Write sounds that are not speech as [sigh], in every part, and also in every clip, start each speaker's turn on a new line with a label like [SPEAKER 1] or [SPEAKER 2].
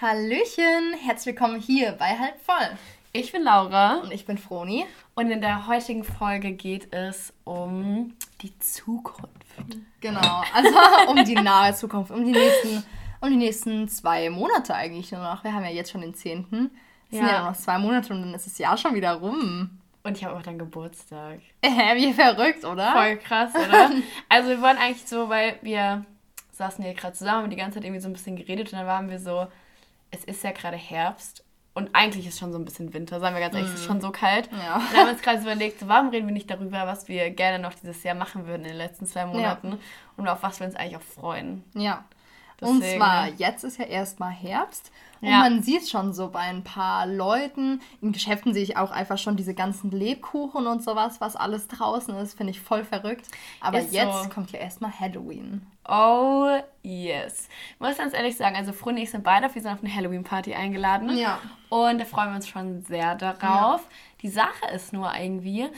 [SPEAKER 1] Hallöchen, herzlich willkommen hier bei Halb voll.
[SPEAKER 2] Ich bin Laura.
[SPEAKER 1] Und ich bin Froni.
[SPEAKER 2] Und in der heutigen Folge geht es um die Zukunft.
[SPEAKER 1] Genau, also [laughs] um die nahe Zukunft, um die nächsten, um die nächsten zwei Monate eigentlich nur noch. Wir haben ja jetzt schon den 10. Es sind ja noch zwei Monate und dann ist das Jahr schon wieder rum.
[SPEAKER 2] Und ich habe auch dann Geburtstag. [laughs]
[SPEAKER 1] Äh, wie verrückt, oder?
[SPEAKER 2] Voll krass, oder? [laughs] also wir wollen eigentlich so, weil wir saßen hier gerade zusammen und die ganze Zeit irgendwie so ein bisschen geredet und dann waren wir so, es ist ja gerade Herbst und eigentlich ist schon so ein bisschen Winter, sagen wir ganz ehrlich, es ist schon so kalt. Ja. Und haben wir uns gerade so überlegt, warum reden wir nicht darüber, was wir gerne noch dieses Jahr machen würden in den letzten zwei Monaten ja. und auf was wir uns eigentlich auch freuen.
[SPEAKER 1] Ja. Deswegen. Und zwar, jetzt ist ja erstmal Herbst und ja. man sieht schon so bei ein paar Leuten, in Geschäften sehe ich auch einfach schon diese ganzen Lebkuchen und sowas, was alles draußen ist, finde ich voll verrückt. Aber ist jetzt so. kommt ja erstmal Halloween.
[SPEAKER 2] Oh yes. Ich muss ganz ehrlich sagen, also Fruni und ich sind beide auf, wir sind auf eine Halloween-Party eingeladen. Ja. Und da freuen wir uns schon sehr darauf. Ja. Die Sache ist nur irgendwie,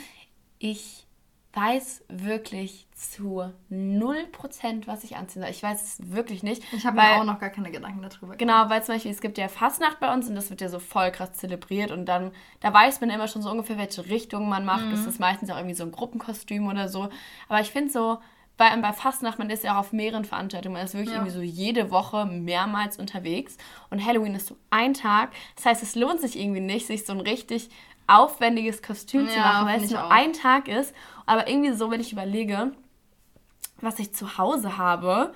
[SPEAKER 2] ich weiß wirklich zu 0%, was ich anziehen soll. Ich weiß es wirklich nicht.
[SPEAKER 1] Ich habe mir auch noch gar keine Gedanken darüber
[SPEAKER 2] gemacht. Genau, weil zum Beispiel, es gibt ja Fastnacht bei uns und das wird ja so voll krass zelebriert und dann, da weiß man immer schon so ungefähr, welche Richtung man macht. Mhm. Das ist meistens auch irgendwie so ein Gruppenkostüm oder so. Aber ich finde so, bei, bei Fastnacht, man ist ja auch auf mehreren Veranstaltungen, man ist wirklich ja. irgendwie so jede Woche mehrmals unterwegs und Halloween ist so ein Tag. Das heißt, es lohnt sich irgendwie nicht, sich so ein richtig aufwendiges Kostüm ja, zu machen, weil es nur auch. ein Tag ist. Aber irgendwie so, wenn ich überlege, was ich zu Hause habe,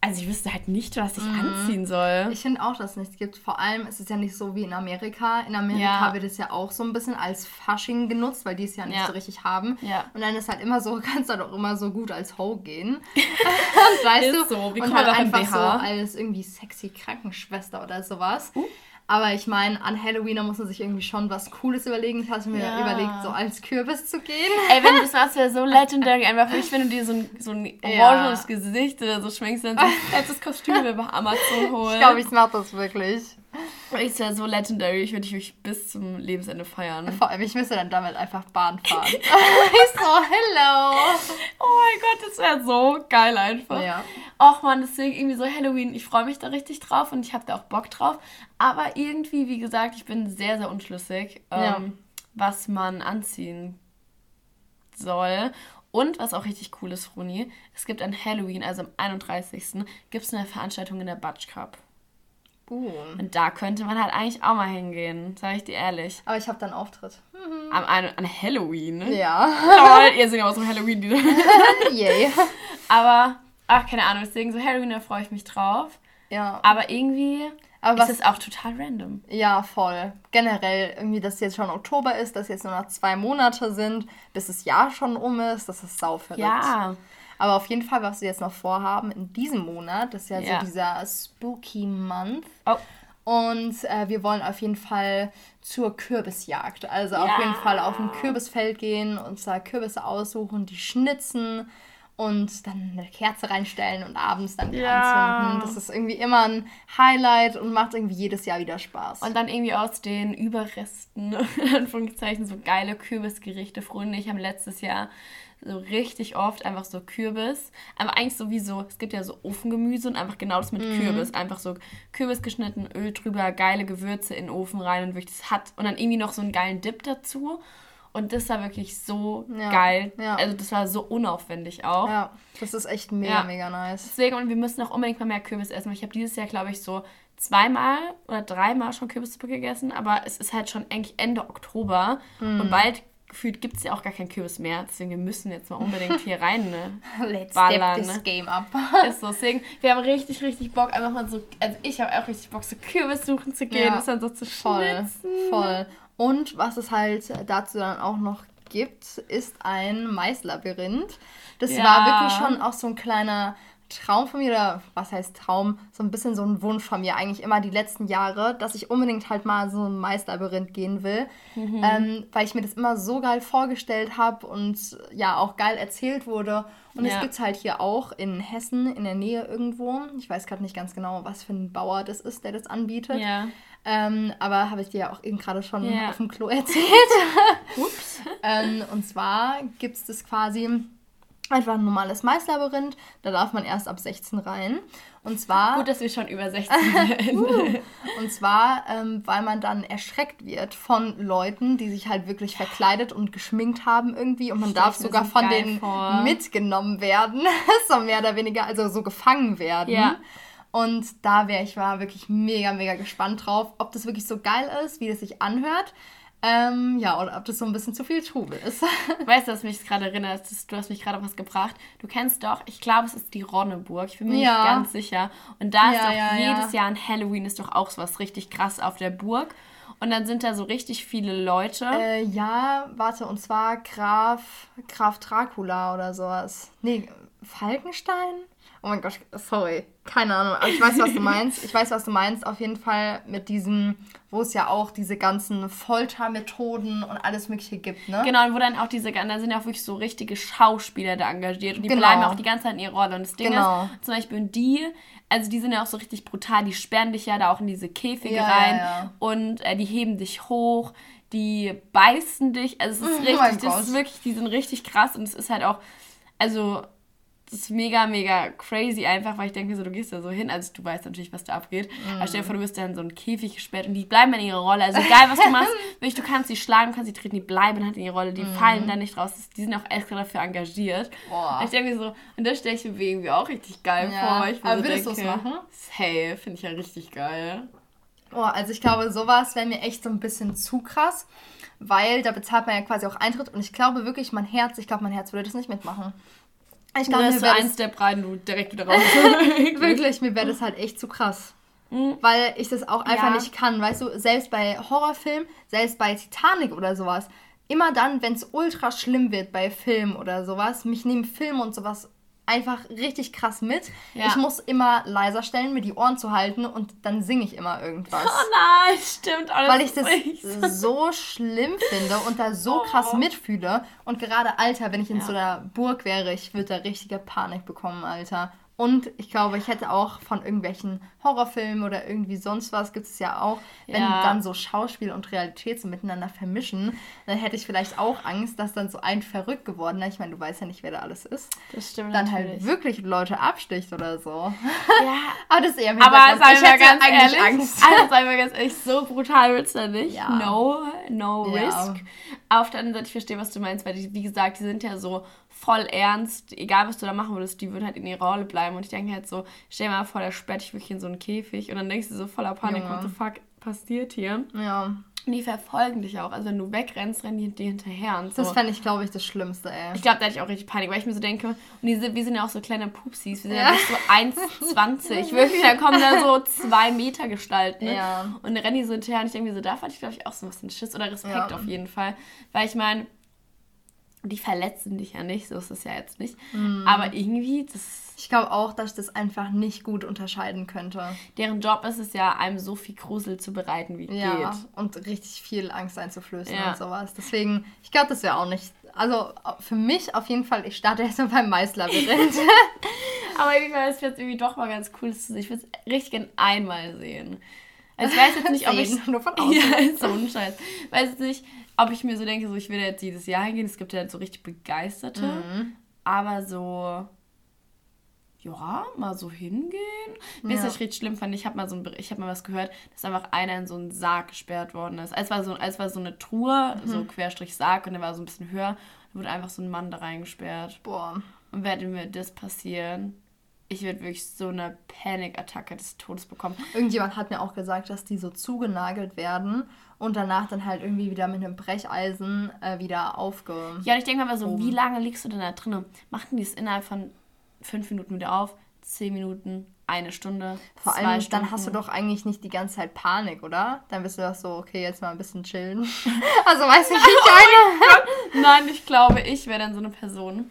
[SPEAKER 2] also ich wüsste halt nicht, was ich mhm. anziehen soll.
[SPEAKER 1] Ich finde auch, dass es nichts gibt. Vor allem ist es ja nicht so wie in Amerika. In Amerika ja. wird es ja auch so ein bisschen als Fasching genutzt, weil die es ja nicht ja. so richtig haben. Ja. Und dann ist halt immer so, [laughs] kannst du halt auch immer so gut als Ho gehen. [laughs] weißt ist du? So. Wie und halt einfach so als irgendwie sexy Krankenschwester oder sowas. Uh. Aber ich meine, an Halloween da muss man sich irgendwie schon was Cooles überlegen. Ich hatte mir ja. überlegt, so als Kürbis zu gehen.
[SPEAKER 2] Ey, wenn du [laughs] das machst, wäre so legendary. Einfach wirklich, wenn du dir so ein, so ein oranges ja. Gesicht oder so schminkst, dann so [laughs] das Kostüm über Amazon holen.
[SPEAKER 1] Ich glaube, ich mache das wirklich.
[SPEAKER 2] Ich wäre so legendary, ich würde dich bis zum Lebensende feiern.
[SPEAKER 1] Vor allem, ich müsste dann damit einfach Bahn fahren. [laughs] [laughs] ich so, hello.
[SPEAKER 2] Oh mein Gott, das wäre so geil einfach. Ja. Och man, deswegen irgendwie so Halloween, ich freue mich da richtig drauf und ich habe da auch Bock drauf. Aber irgendwie, wie gesagt, ich bin sehr, sehr unschlüssig, ähm, ja. was man anziehen soll. Und was auch richtig cool ist, Runi, es gibt an Halloween, also am 31. gibt es eine Veranstaltung in der Butch Cup. Uh. Und da könnte man halt eigentlich auch mal hingehen, sage ich dir ehrlich.
[SPEAKER 1] Aber ich habe dann Auftritt.
[SPEAKER 2] Mhm. Am, an, an Halloween? Ne? Ja. Toll, ihr seid ja aus dem Halloween. Yay. Aber, ach, keine Ahnung, deswegen so Halloween, da freue ich mich drauf. Ja. Aber irgendwie aber ist es auch total random.
[SPEAKER 1] Ja, voll. Generell irgendwie, dass jetzt schon Oktober ist, dass jetzt nur noch zwei Monate sind, bis das Jahr schon um ist, das ist sau verrückt. Ja. Aber auf jeden Fall, was wir jetzt noch vorhaben in diesem Monat, das ist ja, ja. so dieser Spooky Month. Oh. Und äh, wir wollen auf jeden Fall zur Kürbisjagd. Also ja. auf jeden Fall auf ein Kürbisfeld gehen, uns da Kürbisse aussuchen, die schnitzen und dann eine Kerze reinstellen und abends dann ja. anzünden. Das ist irgendwie immer ein Highlight und macht irgendwie jedes Jahr wieder Spaß.
[SPEAKER 2] Und dann irgendwie aus den Überresten, [laughs] Anführungszeichen, so geile Kürbisgerichte. Freunde, ich habe letztes Jahr so richtig oft einfach so Kürbis. Aber eigentlich sowieso, es gibt ja so Ofengemüse und einfach genau das mit mhm. Kürbis. Einfach so Kürbis geschnitten, Öl drüber, geile Gewürze in den Ofen rein und wirklich das hat. Und dann irgendwie noch so einen geilen Dip dazu. Und das war wirklich so ja, geil. Ja. Also das war so unaufwendig auch.
[SPEAKER 1] Ja, das ist echt mega, ja. mega nice.
[SPEAKER 2] Deswegen, und wir müssen auch unbedingt mal mehr Kürbis essen. Ich habe dieses Jahr, glaube ich, so zweimal oder dreimal schon Kürbissuppe gegessen, aber es ist halt schon eigentlich Ende Oktober mm. und bald gefühlt gibt es ja auch gar keinen Kürbis mehr. Deswegen, wir müssen jetzt mal unbedingt hier [laughs] rein, ne? Let's ballern, step this ne? game up. ist so, deswegen, wir haben richtig, richtig Bock, einfach mal so, also ich habe auch richtig Bock, so Kürbis suchen zu gehen, ja, das dann so zu
[SPEAKER 1] voll, schnitzen. Voll. Und was es halt dazu dann auch noch gibt, ist ein Maislabyrinth. Das ja. war wirklich schon auch so ein kleiner Traum von mir, oder was heißt Traum, so ein bisschen so ein Wunsch von mir, eigentlich immer die letzten Jahre, dass ich unbedingt halt mal so ein Maislabyrinth gehen will, mhm. ähm, weil ich mir das immer so geil vorgestellt habe und ja auch geil erzählt wurde. Und ja. es gibt es halt hier auch in Hessen, in der Nähe irgendwo. Ich weiß gerade nicht ganz genau, was für ein Bauer das ist, der das anbietet. Ja. Ähm, aber habe ich dir ja auch eben gerade schon ja. auf dem Klo [laughs] erzählt. Ups. ähm, und zwar gibt es das quasi Einfach ein normales Maislabyrinth. Da darf man erst ab 16 rein. Und zwar.
[SPEAKER 2] Gut, dass wir schon über 16 sind. [laughs]
[SPEAKER 1] und zwar, ähm, weil man dann erschreckt wird von Leuten, die sich halt wirklich verkleidet und geschminkt haben irgendwie. Und man darf sogar so von denen vor. mitgenommen werden. [laughs] so mehr oder weniger, also so gefangen werden. Ja. Und da wäre ich war wirklich mega, mega gespannt drauf, ob das wirklich so geil ist, wie das sich anhört. Ähm, ja, oder ob das so ein bisschen zu viel Trubel ist. [laughs]
[SPEAKER 2] Weißt du, was mich gerade erinnert? Du hast mich gerade was gebracht. Du kennst doch, ich glaube, es ist die Ronneburg. Ich bin mir ja. nicht ganz sicher. Und da ja, ist doch ja, jedes Jahr an Halloween ist doch auch so was richtig krass auf der Burg. Und dann sind da so richtig viele Leute.
[SPEAKER 1] Äh, ja, warte, und zwar Graf, Graf Dracula oder sowas. Nee, Falkenstein? Oh mein Gott, sorry. Keine Ahnung. Aber ich weiß, was du meinst. Ich weiß, was du meinst. Auf jeden Fall mit diesem, wo es ja auch diese ganzen Foltermethoden und alles Mögliche gibt, ne?
[SPEAKER 2] Genau, und wo dann auch diese, da sind ja auch wirklich so richtige Schauspieler da engagiert. Und die genau. bleiben auch die ganze Zeit in ihrer Rolle. Und das Ding genau. ist, zum Beispiel die, also die sind ja auch so richtig brutal. Die sperren dich ja da auch in diese Käfige ja, rein. Ja, ja. Und äh, die heben dich hoch. Die beißen dich. Also es ist oh richtig, das ist wirklich, die sind richtig krass. Und es ist halt auch, also das ist mega, mega crazy einfach, weil ich denke so, du gehst da so hin, also du weißt natürlich, was da abgeht. Mm. Aber stell dir vor, du wirst dann in so einen Käfig gesperrt und die bleiben in ihrer Rolle. Also egal, was du machst, [laughs] wirklich, du kannst sie schlagen, du kannst sie treten, die bleiben halt in ihrer Rolle, die mm. fallen da nicht raus. Die sind auch extra dafür engagiert. Boah. Ich denke so, und das stelle ich mir irgendwie auch richtig geil ja. vor. Weil ich Aber so würdest du es machen? Hey, finde ich ja richtig geil.
[SPEAKER 1] Boah, also ich glaube, sowas wäre mir echt so ein bisschen zu krass, weil da bezahlt man ja quasi auch Eintritt und ich glaube wirklich, mein Herz, ich glaube, mein Herz würde das nicht mitmachen.
[SPEAKER 2] Ich glaube, mir wäre ein Step rein, du direkt wieder raus. [laughs]
[SPEAKER 1] Wirklich, mir wäre das halt echt zu krass. Mhm. Weil ich das auch einfach ja. nicht kann. Weißt du, selbst bei Horrorfilmen, selbst bei Titanic oder sowas, immer dann, wenn es ultra schlimm wird bei Filmen oder sowas, mich nehmen Filme und sowas einfach richtig krass mit. Ja. Ich muss immer leiser stellen, mir die Ohren zu halten und dann singe ich immer irgendwas.
[SPEAKER 2] Oh nein, stimmt. Alles
[SPEAKER 1] Weil ich das so schlimm finde und da so oh. krass mitfühle. Und gerade Alter, wenn ich in ja. so einer Burg wäre, ich würde da richtige Panik bekommen, Alter. Und ich glaube, ich hätte auch von irgendwelchen Horrorfilmen oder irgendwie sonst was, gibt es ja auch, wenn ja. dann so Schauspiel und Realität so miteinander vermischen, dann hätte ich vielleicht auch Angst, dass dann so ein verrückt geworden, ich meine, du weißt ja nicht, wer da alles ist, das stimmt dann halt natürlich. halt wirklich Leute absticht oder so. Ja. [laughs] aber das ist eher Aber
[SPEAKER 2] sei mal ganz ehrlich, Angst. [laughs] also sei mal ganz ehrlich, so brutal wird es da nicht. Ja. No, no risk. Auf der anderen Seite, ich verstehe, was du meinst, weil die, wie gesagt, die sind ja so voll ernst, egal was du da machen würdest, die würden halt in ihrer Rolle bleiben. Und ich denke halt so, stell dir mal vor, der sperrt dich wirklich in so einen Käfig und dann denkst du so voller Panik, ja. what the fuck passiert hier? Ja. Und die verfolgen dich auch. Also wenn du wegrennst, rennen die dir hinterher und
[SPEAKER 1] so. Das fände ich, glaube ich, das Schlimmste, ey.
[SPEAKER 2] Ich glaube, da hatte ich auch richtig Panik, weil ich mir so denke, und diese, wir sind ja auch so kleine Pupsis, wir sind ja, ja nicht so 1,20. [laughs] Wirklich, da kommen da so zwei Meter Gestalten. Ne? Ja. Und dann rennen die so hinterher und ich denke mir so, da fand ich, glaube ich, auch so ein bisschen Schiss oder Respekt ja. auf jeden Fall. Weil ich meine, die verletzen dich ja nicht, so ist es ja jetzt nicht. Mm. Aber irgendwie, das.
[SPEAKER 1] Ich glaube auch, dass ich das einfach nicht gut unterscheiden könnte.
[SPEAKER 2] Deren Job ist es ja, einem so viel Grusel zu bereiten, wie ja, geht.
[SPEAKER 1] Und richtig viel Angst einzuflößen ja. und sowas. Deswegen, ich glaube, das wäre auch nicht. Also für mich auf jeden Fall, ich starte erstmal beim Maislabyrinth. [laughs]
[SPEAKER 2] Aber ich weiß jetzt irgendwie doch mal ganz cool zu sehen. Ich würde es richtig gerne einmal sehen. Also ich weiß jetzt nicht, ob ich. Nur von [laughs] außen. Ja, so ein Scheiß. Weiß jetzt nicht, ob ich mir so denke, so ich will jetzt jedes Jahr hingehen. Es gibt ja so richtig Begeisterte. Mhm. Aber so, ja, mal so hingehen. Mir ja. ist das richtig schlimm fand. Ich habe mal so ein, ich habe mal was gehört, dass einfach einer in so einen Sarg gesperrt worden ist. Es war so, es war so eine Truhe, mhm. so Querstrich Sarg und der war so ein bisschen höher. Da wurde einfach so ein Mann da reingesperrt. Boah. Und werde mir das passieren, ich würde wirklich so eine Panikattacke des Todes bekommen.
[SPEAKER 1] Irgendjemand hat mir auch gesagt, dass die so zugenagelt werden und danach dann halt irgendwie wieder mit einem Brecheisen äh, wieder aufge.
[SPEAKER 2] Ja, und ich denke mal so, wie lange liegst du denn da drin? Machten die es innerhalb von fünf Minuten wieder auf? Zehn Minuten? Eine Stunde?
[SPEAKER 1] Vor allem, Stunden. dann hast du doch eigentlich nicht die ganze Zeit Panik, oder? Dann bist du doch so, okay, jetzt mal ein bisschen chillen. [laughs] also weiß ich nicht, [laughs]
[SPEAKER 2] oh Nein, ich glaube, ich wäre dann so eine Person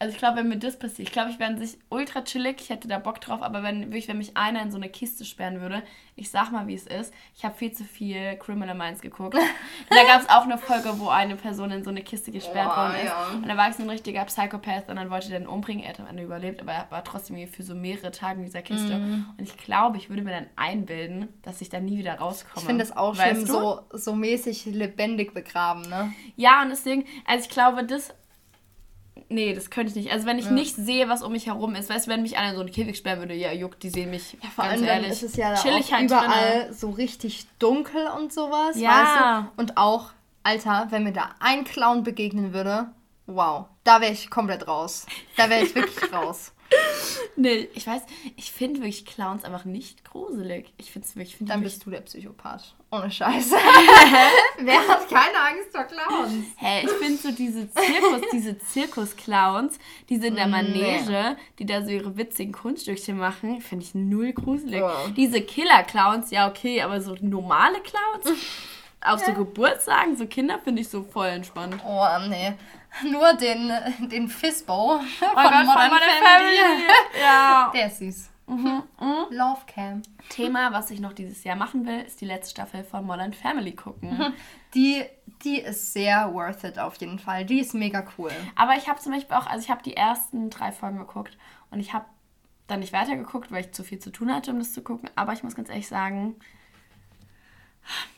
[SPEAKER 2] also ich glaube, wenn mir das passiert, ich glaube, ich wäre sich ultra chillig, ich hätte da Bock drauf, aber wenn wirklich, wenn mich einer in so eine Kiste sperren würde, ich sag mal, wie es ist, ich habe viel zu viel Criminal Minds geguckt. [laughs] Da gab es auch eine Folge, wo eine Person in so eine Kiste gesperrt oh, worden ist. Ja. Und da war ich so ein richtiger Psychopath und dann wollte der den umbringen. Er hat am Ende überlebt, aber er war trotzdem für so mehrere Tage in dieser Kiste. Mm. Und ich glaube, ich würde mir dann einbilden, dass ich da nie wieder rauskomme.
[SPEAKER 1] Ich finde das auch schlimm, so, so mäßig lebendig begraben, ne?
[SPEAKER 2] Ja, und deswegen, also ich glaube, das nee, das könnte ich nicht. Also wenn ich ja. nicht sehe, was um mich herum ist, weißt du, wenn mich einer in so einen Käfig sperren würde, ja, juckt, die sehen mich. Ja, vor allem ehrlich, ist es ja
[SPEAKER 1] chillig halt überall drinne. so richtig dunkel und sowas, ja. weißt du? Und auch, Alter, wenn mir da ein Clown begegnen würde, wow, da wäre ich komplett raus. Da wäre ich wirklich [laughs] raus.
[SPEAKER 2] Nee, ich weiß, ich finde wirklich Clowns einfach nicht gruselig. Ich finde es wirklich.
[SPEAKER 1] Find Dann bist du der Psychopath. Ohne Scheiße. [laughs] Wer hat keine Angst vor Clowns?
[SPEAKER 2] Hä, hey, ich finde so diese Zirkus, diese Zirkus-Clowns, die sind in der Manege, die da so ihre witzigen Kunststückchen machen, finde ich null gruselig. Oh. Diese Killer-Clowns, ja okay, aber so normale Clowns. Auf so Geburtstagen, so Kinder finde ich so voll entspannt.
[SPEAKER 1] Oh, nee. [laughs] Nur den, den Fizbo [laughs] von oh Gott, Modern, Modern Family. Family. [laughs] Ja. Der ist süß. Mhm. Mhm. Love Cam.
[SPEAKER 2] Thema, was ich noch dieses Jahr machen will, ist die letzte Staffel von Modern Family gucken. Mhm.
[SPEAKER 1] Die, die ist sehr worth it auf jeden Fall. Die ist mega cool.
[SPEAKER 2] Aber ich habe zum Beispiel auch, also ich habe die ersten drei Folgen geguckt und ich habe dann nicht weitergeguckt, weil ich zu viel zu tun hatte, um das zu gucken. Aber ich muss ganz ehrlich sagen,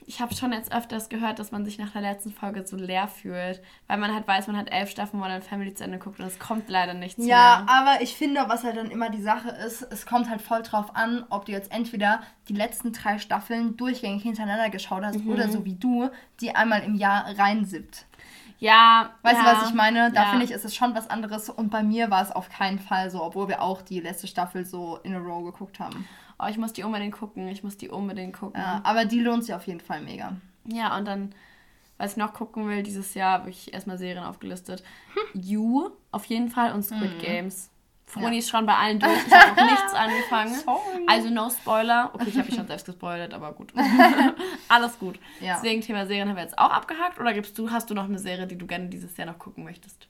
[SPEAKER 2] ich habe schon jetzt öfters gehört, dass man sich nach der letzten Folge so leer fühlt, weil man halt weiß, man hat elf Staffeln Modern Family zu Ende geguckt und es kommt leider nichts
[SPEAKER 1] ja, mehr. Ja, aber ich finde, was halt dann immer die Sache ist, es kommt halt voll drauf an, ob du jetzt entweder die letzten drei Staffeln durchgängig hintereinander geschaut hast mhm. oder so wie du, die einmal im Jahr reinsippt. Ja. Weißt ja, du, was ich meine? Da ja. finde ich, ist es schon was anderes. Und bei mir war es auf keinen Fall so, obwohl wir auch die letzte Staffel so in a row geguckt haben
[SPEAKER 2] oh, ich muss die unbedingt gucken, ich muss die unbedingt gucken.
[SPEAKER 1] Ja, aber die lohnt sich auf jeden Fall mega.
[SPEAKER 2] Ja, und dann, was ich noch gucken will, dieses Jahr habe ich erstmal Serien aufgelistet. [laughs] you auf jeden Fall und Squid mhm. Games. Froni ja. ist schon bei allen durch. Ich habe noch nichts [laughs] angefangen. Sorry. Also no Spoiler. Okay, ich habe mich schon selbst gespoilert, aber gut. [laughs] Alles gut. Ja. Deswegen Thema Serien haben wir jetzt auch abgehakt. Oder gibst du, hast du noch eine Serie, die du gerne dieses Jahr noch gucken möchtest?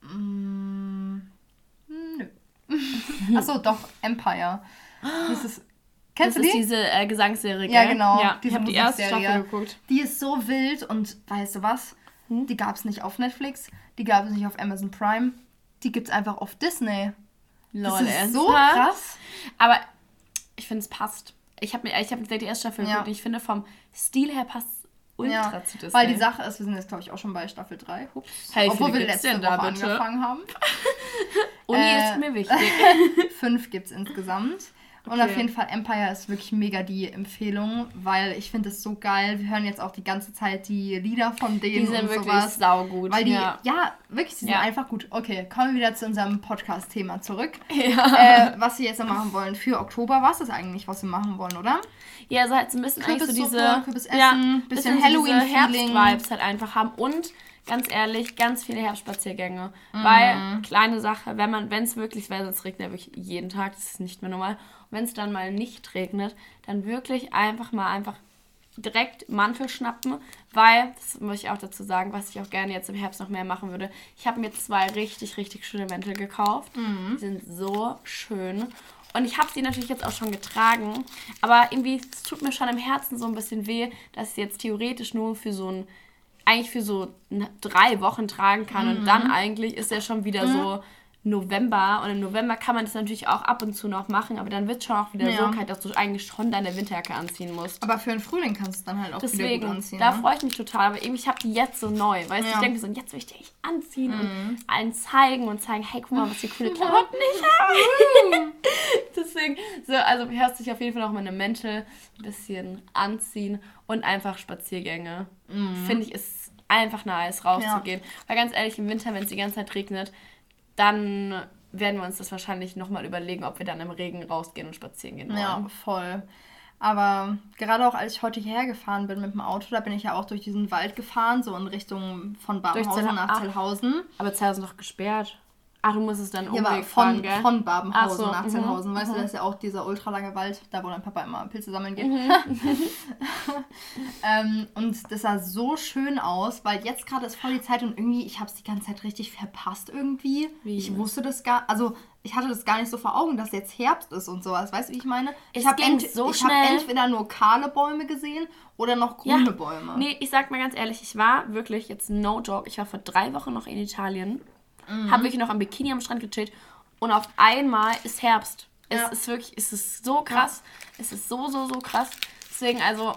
[SPEAKER 1] Mm, nö. Achso, doch, Empire. Dieses, kennst das du die? ist diese äh, Gesangsserie, Ja, genau. Ja, ich habe die erste Staffel geguckt. Die ist so wild und weißt du was? Hm? Die gab es nicht auf Netflix, die gab es nicht auf Amazon Prime, die gibt es einfach auf Disney. Lol, das
[SPEAKER 2] ist so krass. Aber ich finde, es passt. Ich habe ich hab die erste Staffel ja. geguckt ich finde, vom Stil her passt ultra
[SPEAKER 1] ja, zu Disney. Weil die Sache ist, wir sind jetzt, glaube ich, auch schon bei Staffel 3. Hups. Hey, Obwohl wir letzte Woche da, angefangen haben. [laughs] Uni äh, ist mir wichtig. [laughs] fünf gibt es insgesamt. Okay. Und auf jeden Fall Empire ist wirklich mega die Empfehlung, weil ich finde es so geil. Wir hören jetzt auch die ganze Zeit die Lieder von denen. Die sind und wirklich sowas, saugut. Weil die, ja, ja wirklich, die sind ja. einfach gut. Okay, kommen wir wieder zu unserem Podcast-Thema zurück. [laughs] Ja. Äh, was wir jetzt noch machen wollen für Oktober, was ist eigentlich, was wir machen wollen, oder?
[SPEAKER 2] Ja,
[SPEAKER 1] also
[SPEAKER 2] halt so ein bisschen eigentlich so diese... Kürbisessen, ja, bisschen, bisschen Halloween-Herbst-Vibes halt einfach haben und ganz ehrlich, ganz viele Herbstspaziergänge. Mhm. Weil, kleine Sache, wenn man, wenn es wirklich, weil es regnet ja wirklich jeden Tag, das ist nicht mehr normal. Wenn es dann mal nicht regnet, dann wirklich einfach mal einfach direkt Mantel schnappen, weil, das muss ich auch dazu sagen, was ich auch gerne jetzt im Herbst noch mehr machen würde. Ich habe mir zwei richtig, richtig schöne Mäntel gekauft. Mhm. Die sind so schön. Und ich habe sie natürlich jetzt auch schon getragen. Aber irgendwie, es tut mir schon im Herzen so ein bisschen weh, dass ich jetzt theoretisch nur für so ein eigentlich für so drei Wochen tragen kann. Mhm. Und dann eigentlich ist er schon wieder mhm. so November. Und im November kann man das natürlich auch ab und zu noch machen, aber dann wird es schon auch wieder ja. so kalt, dass du eigentlich schon deine Winterjacke anziehen musst.
[SPEAKER 1] Aber für den Frühling kannst du es dann halt auch Deswegen, wieder gut
[SPEAKER 2] anziehen. Da ne? freue ich mich total. Aber eben, ich habe die jetzt so neu. Weißt du, ja. ich denke so, jetzt will ich die echt anziehen mhm. und allen zeigen und zeigen, hey, guck mal, was die coole [laughs] Klamotten ich habe. [laughs] Deswegen, so, also hörst dich auf jeden Fall noch mal eine Mäntel ein bisschen anziehen und einfach Spaziergänge. Mhm. Finde ich, ist einfach nice, rauszugehen. Ja. Weil ganz ehrlich, im Winter, wenn es die ganze Zeit regnet, dann werden wir uns das wahrscheinlich nochmal überlegen, ob wir dann im Regen rausgehen und spazieren gehen wollen.
[SPEAKER 1] Ja, voll. Aber gerade auch als ich heute hierher gefahren bin mit dem Auto, da bin ich ja auch durch diesen Wald gefahren, so in Richtung von Babenhausen nach Zellhausen.
[SPEAKER 2] Aber Zellhausen noch gesperrt. Ach, du musst es dann Umweg ja,
[SPEAKER 1] von, fahren, von Babenhausen so, nach mhm, Zellhausen. Weißt du, mhm. das ist ja auch dieser ultralange Wald, da wo dein Papa immer Pilze sammeln geht. Mhm. [laughs] ähm, und das sah so schön aus, weil jetzt gerade ist voll die Zeit und irgendwie, ich habe es die ganze Zeit richtig verpasst irgendwie. Wie? Ich wusste das gar, also ich hatte das gar nicht so vor Augen, dass jetzt Herbst ist und sowas. Weißt du, wie ich meine? Ich habe ent so hab entweder nur kahle Bäume gesehen oder noch grüne ja. Bäume.
[SPEAKER 2] Nee, ich sag mal ganz ehrlich, ich war wirklich jetzt no joke, ich war vor drei Wochen noch in Italien Mhm. Habe wirklich noch am Bikini am Strand gechillt. Und auf einmal ist Herbst. Es ja. ist wirklich, es ist so krass. Ja. Es ist so, so, so krass. Deswegen, also,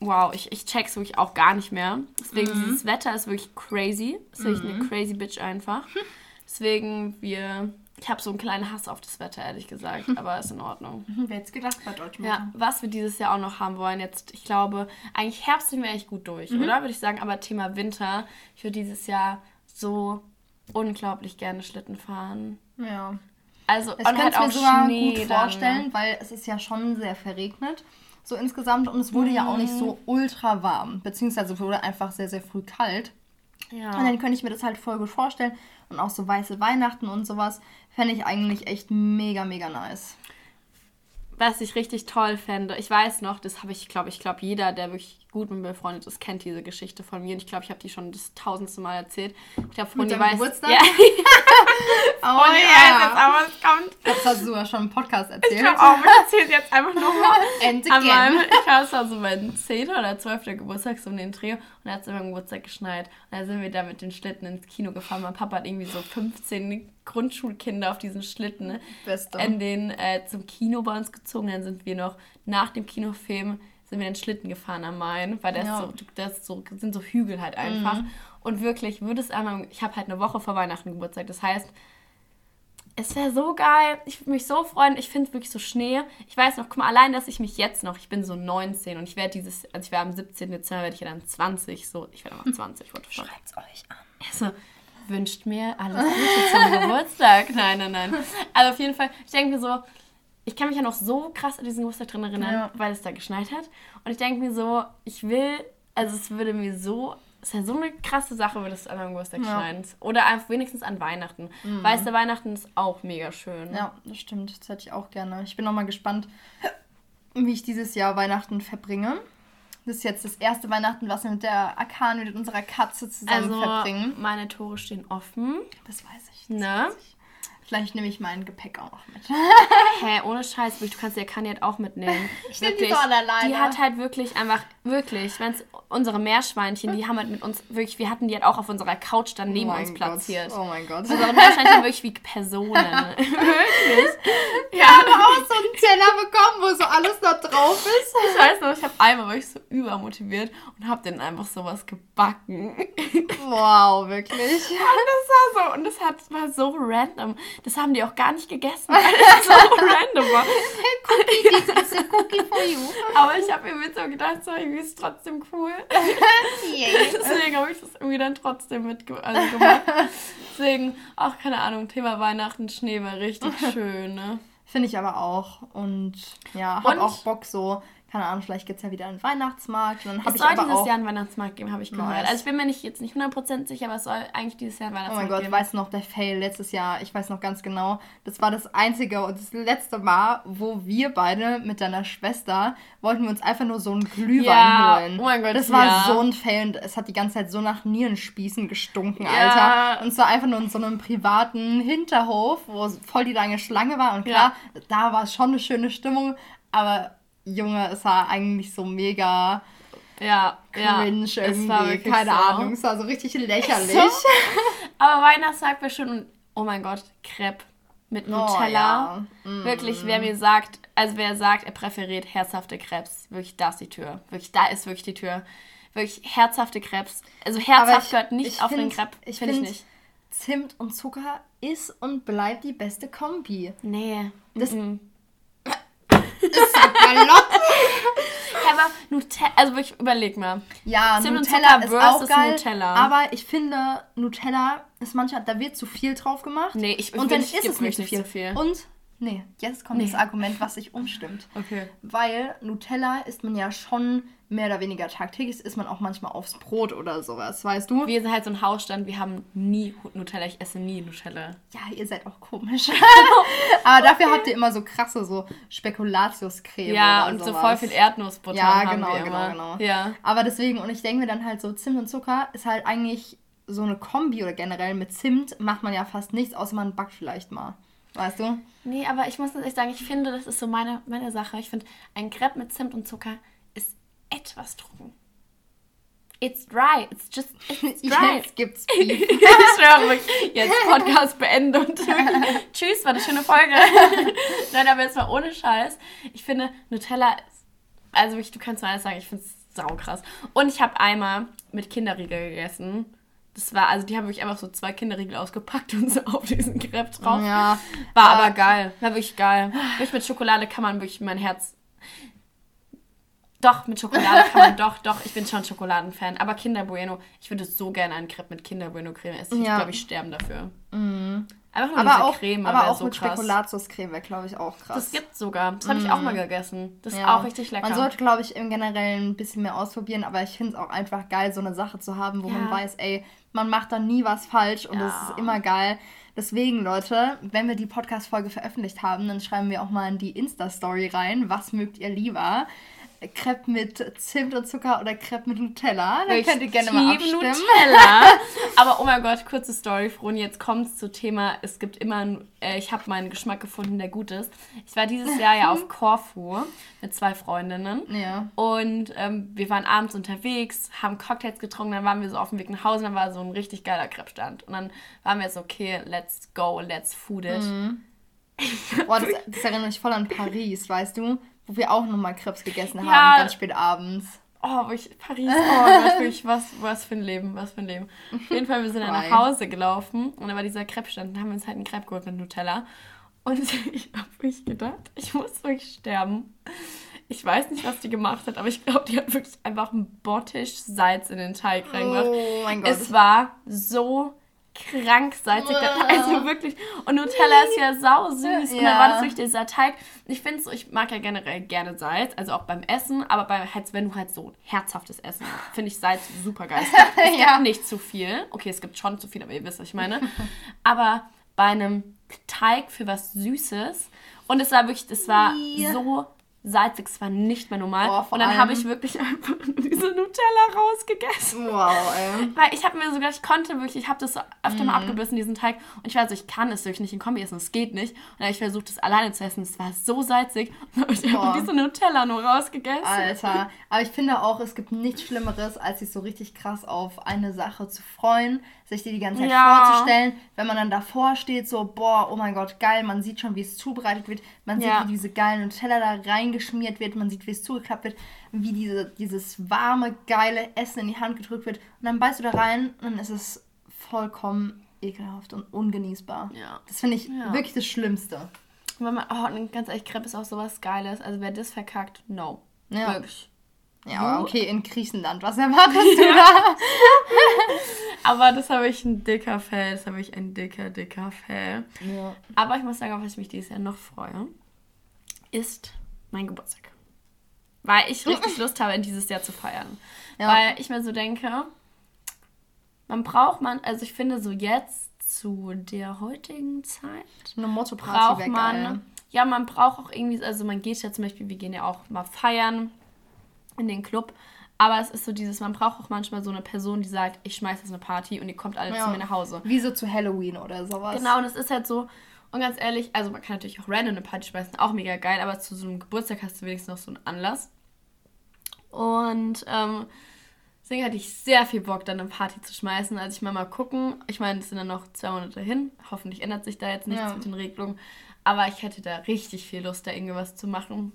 [SPEAKER 2] wow, ich, ich check's wirklich auch gar nicht mehr. Deswegen, mhm. dieses Wetter ist wirklich crazy. Ist wirklich eine mhm. crazy Bitch einfach. [laughs] Deswegen, wir. Ich habe so einen kleinen Hass auf das Wetter, ehrlich gesagt, [laughs] aber ist in Ordnung.
[SPEAKER 1] Wer hätte gedacht bei Deutschland?
[SPEAKER 2] Ja, was wir dieses Jahr auch noch haben wollen, jetzt, ich glaube, eigentlich Herbst sind wir echt gut durch, mhm. oder? Würde ich sagen, aber Thema Winter, ich würde dieses Jahr so unglaublich gerne Schlitten fahren.
[SPEAKER 1] Ja. Also, ich kann es mir sogar Schnee gut vorstellen, dann, ne? weil es ist ja schon sehr verregnet so insgesamt. Und es wurde mhm. ja auch nicht so mhm. ultra warm, beziehungsweise wurde einfach sehr, sehr früh kalt. Ja. Und dann könnte ich mir das halt voll gut vorstellen. Und auch so weiße Weihnachten und sowas fände ich eigentlich echt mega, mega nice
[SPEAKER 2] was ich richtig toll fände, ich weiß noch, das habe ich, glaube ich, glaube jeder, der wirklich gut mit mir befreundet ist, kennt diese Geschichte von mir. Und ich glaube, ich habe die schon das tausendste Mal erzählt. Ich glaube, Froni weiß. Geburtstag? Ja. [laughs]
[SPEAKER 1] oh Froni ja. weiß jetzt auch, was kommt. Das hast du ja schon im Podcast erzählt. Ich glaube auch, ich erzähle jetzt einfach
[SPEAKER 2] nochmal. And [laughs] again. ich glaube, es war so mein 10. oder 12. Geburtstag, so um den Dreh. Und da hat es immer Geburtstag geschneit. Und da sind wir da mit den Schlitten ins Kino gefahren. Mein Papa hat irgendwie so 15 Grundschulkinder auf diesen Schlitten ne? Beste. in den äh, zum Kino bei uns gezogen. Dann sind wir noch nach dem Kinofilm sind wir den Schlitten gefahren am Main, weil das, ja. so, das so, sind so Hügel halt einfach. Mhm. Und wirklich, würde es einmal, ich habe halt eine Woche vor Weihnachten Geburtstag, das heißt, es wäre so geil. Ich würde mich so freuen. Ich finde wirklich so Schnee. Ich weiß noch, guck mal, allein, dass ich mich jetzt noch, ich bin so 19 und ich werde dieses, also ich werde am 17. Dezember, werde ich ja dann 20, so, ich werde mal [laughs] 20. Schreibt's euch an. Also, wünscht mir alles Gute zum [laughs] Geburtstag. Nein, nein, nein. Also auf jeden Fall, ich denke mir so, ich kann mich ja noch so krass an diesen Geburtstag drin erinnern, ja. weil es da geschneit hat. Und ich denke mir so, ich will, also es würde mir so, es ist ja so eine krasse Sache, wenn es an meinem Geburtstag ja. scheint. Oder einfach wenigstens an Weihnachten. Mhm. Weißt du, Weihnachten ist auch mega schön.
[SPEAKER 1] Ja, das stimmt. Das hätte ich auch gerne. Ich bin noch mal gespannt, wie ich dieses Jahr Weihnachten verbringe. Das ist jetzt das erste Weihnachten, was wir mit der Akane, mit unserer Katze zusammen also, verbringen.
[SPEAKER 2] Meine Tore stehen offen.
[SPEAKER 1] Das weiß ich. Das ne? Weiß ich. Vielleicht nehme ich mein Gepäck auch noch mit.
[SPEAKER 2] Hä, ohne Scheiß, du kannst die Kanye auch mitnehmen. [laughs] Ich nehme die so alleine. Die hat halt wirklich einfach, wirklich, wenn es unsere Meerschweinchen, die haben halt mit uns wirklich, wir hatten die halt auch auf unserer Couch dann neben oh uns platziert.
[SPEAKER 1] Gott. Oh mein Gott.
[SPEAKER 2] Unsere Meerschweinchen wirklich wie [laughs] Personen. wirklich.
[SPEAKER 1] Wir haben auch so einen Teller bekommen, wo so alles da drauf ist.
[SPEAKER 2] Ich weiß noch, ich habe einmal war ich so übermotiviert und habe denen einfach sowas gebacken.
[SPEAKER 1] Wow, wirklich.
[SPEAKER 2] Und das war so, und das hat, war so random. Das haben die auch gar nicht gegessen, weil das so [laughs] random war. Cookie, this is a cookie for you. Aber ich habe mir so gedacht, so irgendwie ist es trotzdem cool. [laughs] [laughs] Deswegen habe ich das irgendwie dann trotzdem mitgemacht. Also Deswegen, auch keine Ahnung, Thema Weihnachten, Schnee war richtig [laughs] schön, ne?
[SPEAKER 1] Finde ich aber auch. Und ja, hab auch Bock so keine Ahnung, vielleicht gibt es ja wieder einen Weihnachtsmarkt. Und dann es
[SPEAKER 2] soll ich dieses auch Jahr einen Weihnachtsmarkt geben, habe ich gehört. Nice. Also ich bin mir nicht, jetzt nicht 100% sicher, aber es soll eigentlich dieses Jahr einen Weihnachtsmarkt
[SPEAKER 1] geben. Oh mein Gott, weißt du noch, der Fail letztes Jahr, ich weiß noch ganz genau, das war das einzige und das letzte Mal, wo wir beide mit deiner Schwester wollten wir uns einfach nur so einen Glühwein ja. holen. Oh mein Gott, Das war ja. so ein Fail und es hat die ganze Zeit so nach Nierenspießen gestunken, Alter. Ja. Und es war einfach nur in so einem privaten Hinterhof, wo voll die lange Schlange war und klar, da war es schon eine schöne Stimmung, aber Junge, es war eigentlich so mega
[SPEAKER 2] ja,
[SPEAKER 1] cringe ja, irgendwie. Keine so. Ahnung, es war so richtig lächerlich. So? [laughs]
[SPEAKER 2] Aber Weihnachtstag wäre schön und oh mein Gott, Crepe mit oh, Nutella. Oh, ja. mm. Wirklich, wer mir sagt, also wer sagt, er präferiert herzhafte Crepes, wirklich, da ist die Tür. Wirklich, da ist wirklich die Tür. Wirklich herzhafte Crepes. Also herzhaft ich, gehört nicht auf find, den Crepe,
[SPEAKER 1] finde find, ich nicht. Zimt und Zucker ist und bleibt die beste Kombi.
[SPEAKER 2] Nee. Das, mm -mm ist Salopp. aber Nutella, also wirklich überleg mal.
[SPEAKER 1] Ja, Zimt Nutella ist auch geil, Nutella. aber ich finde, Nutella ist manchmal, da wird zu viel drauf gemacht. Nee, ich, Und dann ist es nicht, nicht zu viel. Und Nee, jetzt kommt nee. das Argument, was sich umstimmt. [laughs] Okay. Weil Nutella isst man ja schon mehr oder weniger tagtäglich, isst man auch manchmal aufs Brot oder sowas, weißt du?
[SPEAKER 2] Wir sind halt so ein Hausstand, wir haben nie Nutella, ich esse nie Nutella.
[SPEAKER 1] Ja, ihr seid auch komisch. [laughs] Aber dafür habt ihr immer so krasse, so Spekulatiuscreme
[SPEAKER 2] Ja, und sowas. so voll viel Erdnussbutter
[SPEAKER 1] Ja, genau, genau, genau. Ja. Aber deswegen, und ich denke mir dann halt so, Zimt und Zucker ist halt eigentlich so eine Kombi oder generell mit Zimt macht man ja fast nichts, außer man backt vielleicht mal. Weißt du?
[SPEAKER 2] Nee, aber ich muss echt sagen, ich finde, das ist so meine, meine Sache. Ich finde, ein Crepe mit Zimt und Zucker ist etwas trocken. It's dry. It's just it's [laughs] dry. Jetzt gibt's [laughs] Beef. ich schwöre. Jetzt Podcast beendet. [laughs] Tschüss, war eine schöne Folge. Nein, aber jetzt mal ohne Scheiß. Ich finde, Nutella ist, also wirklich, du kannst mal alles sagen, ich finde es saukrass. Und ich habe einmal mit Kinderriegel gegessen Das war, also die haben wirklich einfach so zwei Kinderriegel ausgepackt und so auf diesen Crepe drauf. Ja. War aber geil. War wirklich geil. Wirklich mit Schokolade kann man wirklich mein Herz. Doch, mit Schokolade kann man, doch, doch, ich bin schon Schokoladenfan. Aber Kinder Bueno, ich würde so gerne einen Crepe mit Kinder Bueno Creme essen. Ich glaube, ich sterben dafür. Mhm.
[SPEAKER 1] Einfach nur aber auch, Creme, aber auch so mit Spekulatiuscreme wäre, glaube ich, auch krass.
[SPEAKER 2] Das gibt sogar. Das habe ich auch mal mm. gegessen. Das ja. ist auch richtig lecker.
[SPEAKER 1] Man sollte, glaube ich, im Generellen ein bisschen mehr ausprobieren, aber ich finde es auch einfach geil, so eine Sache zu haben, wo ja. man weiß, ey, man macht da nie was falsch und es ja. ist immer geil. Deswegen, Leute, wenn wir die Podcast-Folge veröffentlicht haben, dann schreiben wir auch mal in die Insta-Story rein, was mögt ihr lieber? Crepe mit Zimt und Zucker oder Crepe mit Nutella. Da könnt ihr gerne mal abstimmen. Nutella. [laughs]
[SPEAKER 2] Aber oh mein Gott, kurze Story, Froni. Jetzt kommt es zum Thema, es gibt immer, äh, ich habe meinen Geschmack gefunden, der gut ist. Ich war dieses Jahr ja auf [laughs] Korfu mit zwei Freundinnen. Ja. Und ähm, wir waren abends unterwegs, haben Cocktails getrunken, dann waren wir so auf dem Weg nach Hause, dann war so ein richtig geiler Crepe-Stand. Und dann waren wir so, okay, let's go, let's food it. Mhm. [laughs]
[SPEAKER 1] Boah, das, das erinnert mich voll an Paris, weißt du? Wo wir auch nochmal Krebs gegessen haben, ja. ganz spät abends.
[SPEAKER 2] Oh, ich, Paris, oh natürlich, [laughs] was, was für ein Leben, was für ein Leben. Auf jeden Fall, wir sind dann nach Hause gelaufen und da war dieser Crepe-Stand und haben uns halt einen Crepe geholt mit Nutella. Und [laughs] ich habe mich gedacht, ich muss wirklich sterben. Ich weiß nicht, was die gemacht hat, aber ich glaube, die hat wirklich einfach einen Bottisch Salz in den Teig reingemacht. Oh mein Gott. Es war so krank salzig. Also wirklich. Und Nutella ist ja sau süß. Ja. Und dann war das wirklich dieser Teig. Ich finde so, ich mag ja generell gerne Salz, also auch beim Essen, aber bei, halt, wenn du halt so herzhaftes Essen finde ich Salz super geil. [laughs] Es gibt ja. nicht zu viel. Okay, es gibt schon zu viel, aber ihr wisst, was ich meine. [laughs] Aber bei einem Teig für was Süßes und es war wirklich, das war ja. so salzig, es war nicht mehr normal. Oh, und dann habe ich wirklich [laughs] einfach diese Nutella rausgegessen. Wow, ey. Weil ich habe mir sogar, ich konnte wirklich, ich habe das so öfter mm. mal mhm. abgebissen, diesen Teig. Und ich weiß, ich kann es wirklich nicht in Kombi essen, es geht nicht. Und dann habe ich versucht, das alleine zu essen. Es war so salzig. [laughs] Und ich habe diese Nutella nur rausgegessen.
[SPEAKER 1] Alter. Aber ich finde auch, es gibt nichts Schlimmeres, als sich so richtig krass auf eine Sache zu freuen sich die die ganze Zeit ja. vorzustellen, wenn man dann davor steht, so, boah, oh mein Gott, geil, man sieht schon, wie es zubereitet wird, man sieht, ja. wie diese geilen Nutella da reingeschmiert wird, man sieht, wie es zugeklappt wird, wie diese, dieses warme, geile Essen in die Hand gedrückt wird und dann beißt du da rein und dann ist es vollkommen ekelhaft und ungenießbar. Ja. Das finde ich ja. wirklich das Schlimmste.
[SPEAKER 2] wenn man, oh, ganz ehrlich, Crepe ist auch sowas Geiles, also wer das verkackt, no. Ja. Wirklich.
[SPEAKER 1] Ja, aber okay, in Griechenland, was erwartest du da? [laughs]
[SPEAKER 2] aber das habe ich ein dicker Fell, das habe ich ein dicker, dicker Fell. Ja. Aber ich muss sagen, auf was ich mich dieses Jahr noch freue, ist mein Geburtstag. Weil ich richtig Lust habe, in dieses Jahr zu feiern. Ja. Weil ich mir so denke, man braucht man, also ich finde so jetzt zu der heutigen Zeit, eine Motto-Party braucht man, geil. ja, man braucht auch irgendwie, also man geht ja zum Beispiel, wir gehen ja auch mal feiern in den Club. Aber es ist so dieses, man braucht auch manchmal so eine Person, die sagt, ich schmeiße jetzt eine Party und ihr kommt alle ja. zu mir nach Hause.
[SPEAKER 1] Wie so zu Halloween oder sowas.
[SPEAKER 2] Genau, und es ist halt so, und ganz ehrlich, also man kann natürlich auch random eine Party schmeißen, auch mega geil, aber zu so einem Geburtstag hast du wenigstens noch so einen Anlass. Und ähm, deswegen hatte ich sehr viel Bock, dann eine Party zu schmeißen. Also ich mal mal gucken. Ich meine, es sind dann noch zwei Monate hin. Hoffentlich ändert sich da jetzt nichts ja. mit den Regelungen. Aber ich hätte da richtig viel Lust, da irgendwas zu machen.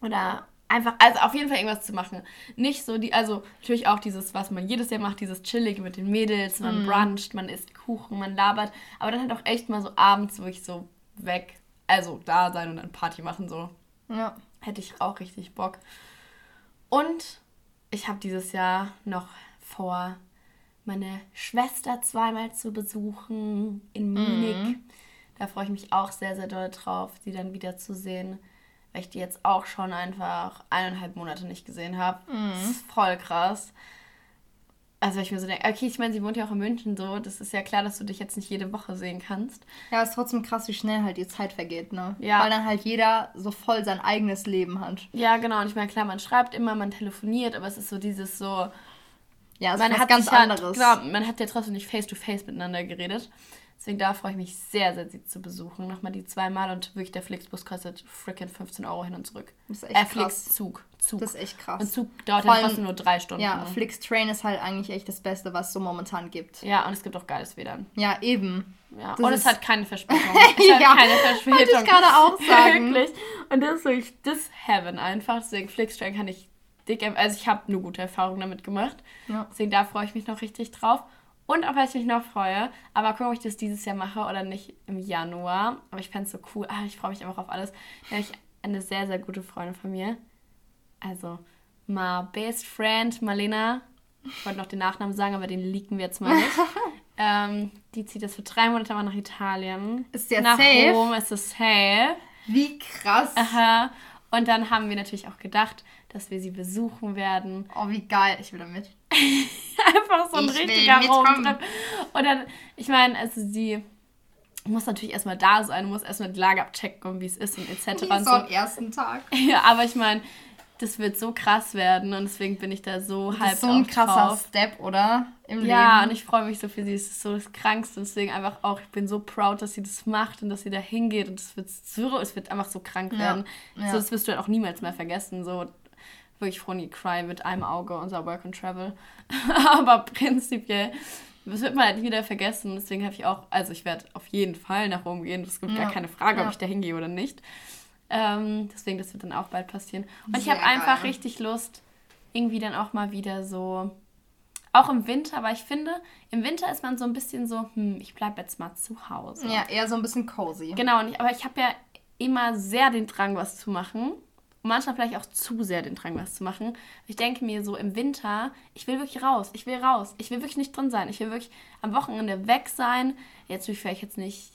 [SPEAKER 2] Oder einfach, also auf jeden Fall irgendwas zu machen. Nicht so die, also natürlich auch dieses, was man jedes Jahr macht, dieses Chillige mit den Mädels, man mm. bruncht, man isst Kuchen, man labert, aber dann halt auch echt mal so abends wirklich so weg, also da sein und dann Party machen so. Ja. Hätte ich auch richtig Bock. Und ich habe dieses Jahr noch vor, meine Schwester zweimal zu besuchen in Munich. Mm. Da freue ich mich auch sehr, sehr doll drauf, sie dann wieder zu sehen weil ich die jetzt auch schon einfach eineinhalb Monate nicht gesehen habe. Mhm. Das ist voll krass. Also ich mir so denke, okay, ich meine, sie wohnt ja auch in München so, das ist ja klar, dass du dich jetzt nicht jede Woche sehen kannst.
[SPEAKER 1] Ja, ist trotzdem krass, wie schnell halt die Zeit vergeht, ne? Ja. Weil dann halt jeder so voll sein eigenes Leben hat.
[SPEAKER 2] Ja, genau. Und ich meine, klar, man schreibt immer, man telefoniert, aber es ist so dieses so... Ja, es man ist was ganz anderes. Halt, genau, man hat ja trotzdem nicht face-to-face -face miteinander geredet. Deswegen da freue ich mich sehr, sehr, sie zu besuchen. Nochmal die zweimal und wirklich der Flixbus kostet freaking 15 Euro hin und zurück. Das ist echt äh, Flix Zug. Zug.
[SPEAKER 1] Das ist echt krass.
[SPEAKER 2] Und Zug dauert dann trotzdem nur drei Stunden.
[SPEAKER 1] Ja, ne? Flix Train ist halt eigentlich echt das Beste, was es so momentan gibt.
[SPEAKER 2] Ja, und es gibt auch geiles WLAN.
[SPEAKER 1] Ja, eben.
[SPEAKER 2] Ja, und es hat keine Verspätung. [laughs] Es hat ja, keine Verspätung. Wollte ich gerade auch [laughs] sagen. Wirklich. Und das ist wirklich das Heaven einfach. Deswegen Flix Train kann ich dick, also ich habe nur gute Erfahrungen damit gemacht. Ja. Deswegen da freue ich mich noch richtig drauf. Und auch, was ich mich noch freue, aber gucken, ob ich das dieses Jahr mache oder nicht im Januar. Aber ich fände es so cool. Ah, ich freue mich einfach auf alles. Nämlich eine sehr, sehr gute Freundin von mir. Also, my best friend, Marlena. Ich wollte noch den Nachnamen sagen, aber den leaken wir jetzt mal nicht. [laughs] ähm, die zieht jetzt für drei Monate mal nach Italien. Ist der nach safe? Rom ist es safe.
[SPEAKER 1] Wie krass.
[SPEAKER 2] Aha. Und dann haben wir natürlich auch gedacht, dass wir sie besuchen werden. [laughs]
[SPEAKER 1] Oh, wie geil. Ich will da mit. Einfach so ein ich
[SPEAKER 2] richtiger Roadtrip. Und dann, ich meine, also sie muss natürlich erstmal da sein, muss erstmal die Lage abchecken, wie es ist und etc. Wie
[SPEAKER 1] so am ersten Tag. [laughs]
[SPEAKER 2] Ja, aber ich meine, das wird so krass werden und deswegen bin ich da so halb. So ein krasser drauf. Step, oder? Im ja, Leben. und ich freue mich so für sie. Es ist so das Krankste. Deswegen einfach auch, ich bin so proud, dass sie das macht und dass sie da hingeht und es wird so, es wird einfach so krank werden. Ja. So, das wirst du halt auch niemals mehr vergessen. So wirklich Froni Cry mit einem Auge, unser Work and Travel. [laughs] Aber prinzipiell, das wird man halt nie wieder vergessen. Deswegen habe ich auch, also ich werde auf jeden Fall nach Rom gehen. Es gibt ja. gar keine Frage, ja. ob ich da hingehe oder nicht. Ähm, deswegen, das wird dann auch bald passieren. Und Sehr ich habe einfach richtig Lust, irgendwie dann auch mal wieder so, auch im Winter, aber ich finde, im Winter ist man so ein bisschen so, hm, ich bleibe jetzt mal zu Hause.
[SPEAKER 1] Ja, eher so ein bisschen cozy.
[SPEAKER 2] Genau, aber ich habe ja immer sehr den Drang, was zu machen. Und manchmal vielleicht auch zu sehr den Drang, was zu machen. Ich denke mir so im Winter, ich will wirklich raus, ich will raus, ich will wirklich nicht drin sein, ich will wirklich am Wochenende weg sein. Jetzt will ich vielleicht jetzt nicht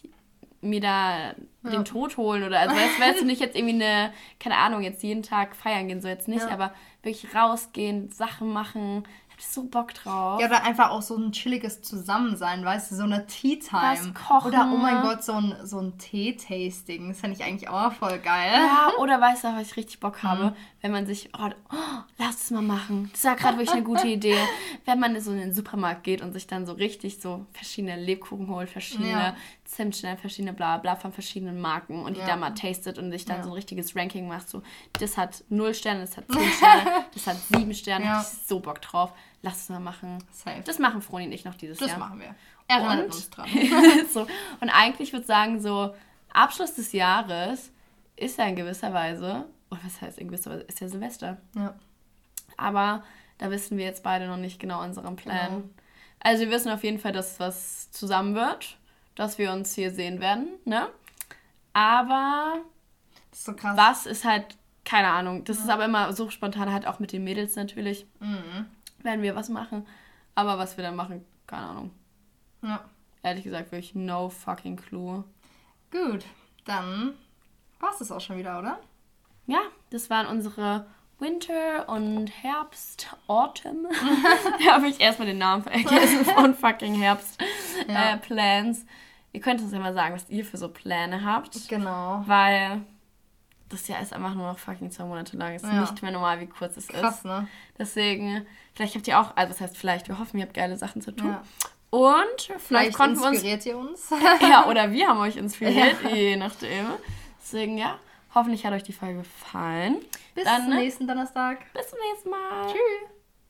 [SPEAKER 2] mir da ja. den Tod holen oder also weißt, weißt du nicht jetzt irgendwie eine, keine Ahnung, jetzt jeden Tag feiern gehen, so jetzt nicht, ja. aber wirklich rausgehen, Sachen machen, hab so Bock drauf.
[SPEAKER 1] Ja, oder einfach auch so ein chilliges Zusammensein, weißt du, so eine Tea-Time. Oder, oh mein Gott, so ein, so ein Tee-Tasting. Das fände ich eigentlich auch voll geil.
[SPEAKER 2] Ja, oder weißt du, was ich richtig Bock habe? Mhm. Wenn man sich, oh, oh, lass es mal machen. Das war gerade wirklich eine gute Idee. [laughs] Wenn man so in den Supermarkt geht und sich dann so richtig so verschiedene Lebkuchen holt, verschiedene ja. Zimtsterne, verschiedene bla bla von verschiedenen Marken und die ja. da mal tastet und sich dann ja. so ein richtiges Ranking macht. So, das hat 0 Sterne, das hat 10 Sterne, [laughs] das hat 7 Sterne. Ja. Ich so Bock drauf. Lass es mal machen. Safe. Das machen Froni und ich noch dieses das Jahr. Das machen wir. Erinnert und, uns dran. [laughs] so, und eigentlich würde ich sagen, so Abschluss des Jahres ist ja in gewisser Weise, oder was heißt in gewisser Weise, ist ja Silvester. Ja. Aber da wissen wir jetzt beide noch nicht genau unseren Plan. Genau. Also wir wissen auf jeden Fall, dass was zusammen wird dass wir uns hier sehen werden, ne? Aber das ist so krass. was ist halt, keine Ahnung, das ja. ist aber immer so spontan, halt auch mit den Mädels natürlich. Mhm. Werden wir was machen. Aber was wir dann machen, keine Ahnung. Ja. Ehrlich gesagt, wirklich no fucking clue.
[SPEAKER 1] Gut, dann war es das auch schon wieder, oder?
[SPEAKER 2] Ja, das waren unsere Winter und Herbst, Autumn. [laughs] [laughs] da habe ich erstmal den Namen vergessen von fucking Herbst ja. äh, Plans. Ihr könnt uns ja mal sagen, was ihr für so Pläne habt. Genau. Weil das Jahr ist einfach nur noch fucking zwei Monate lang. Es ist ja. nicht mehr normal, wie kurz es Krass, ist. Ne? Deswegen, vielleicht habt ihr auch, also das heißt vielleicht, wir hoffen, ihr habt geile Sachen zu tun. Ja. Und vielleicht, vielleicht konnten wir uns. Inspiriert ihr uns? [laughs] ja, oder [laughs] wir haben euch inspiriert, ja. je nachdem. Deswegen, ja, hoffentlich hat euch die Folge gefallen.
[SPEAKER 1] Bis Dann, zum ne? nächsten Donnerstag.
[SPEAKER 2] Bis zum nächsten Mal. Tschüss.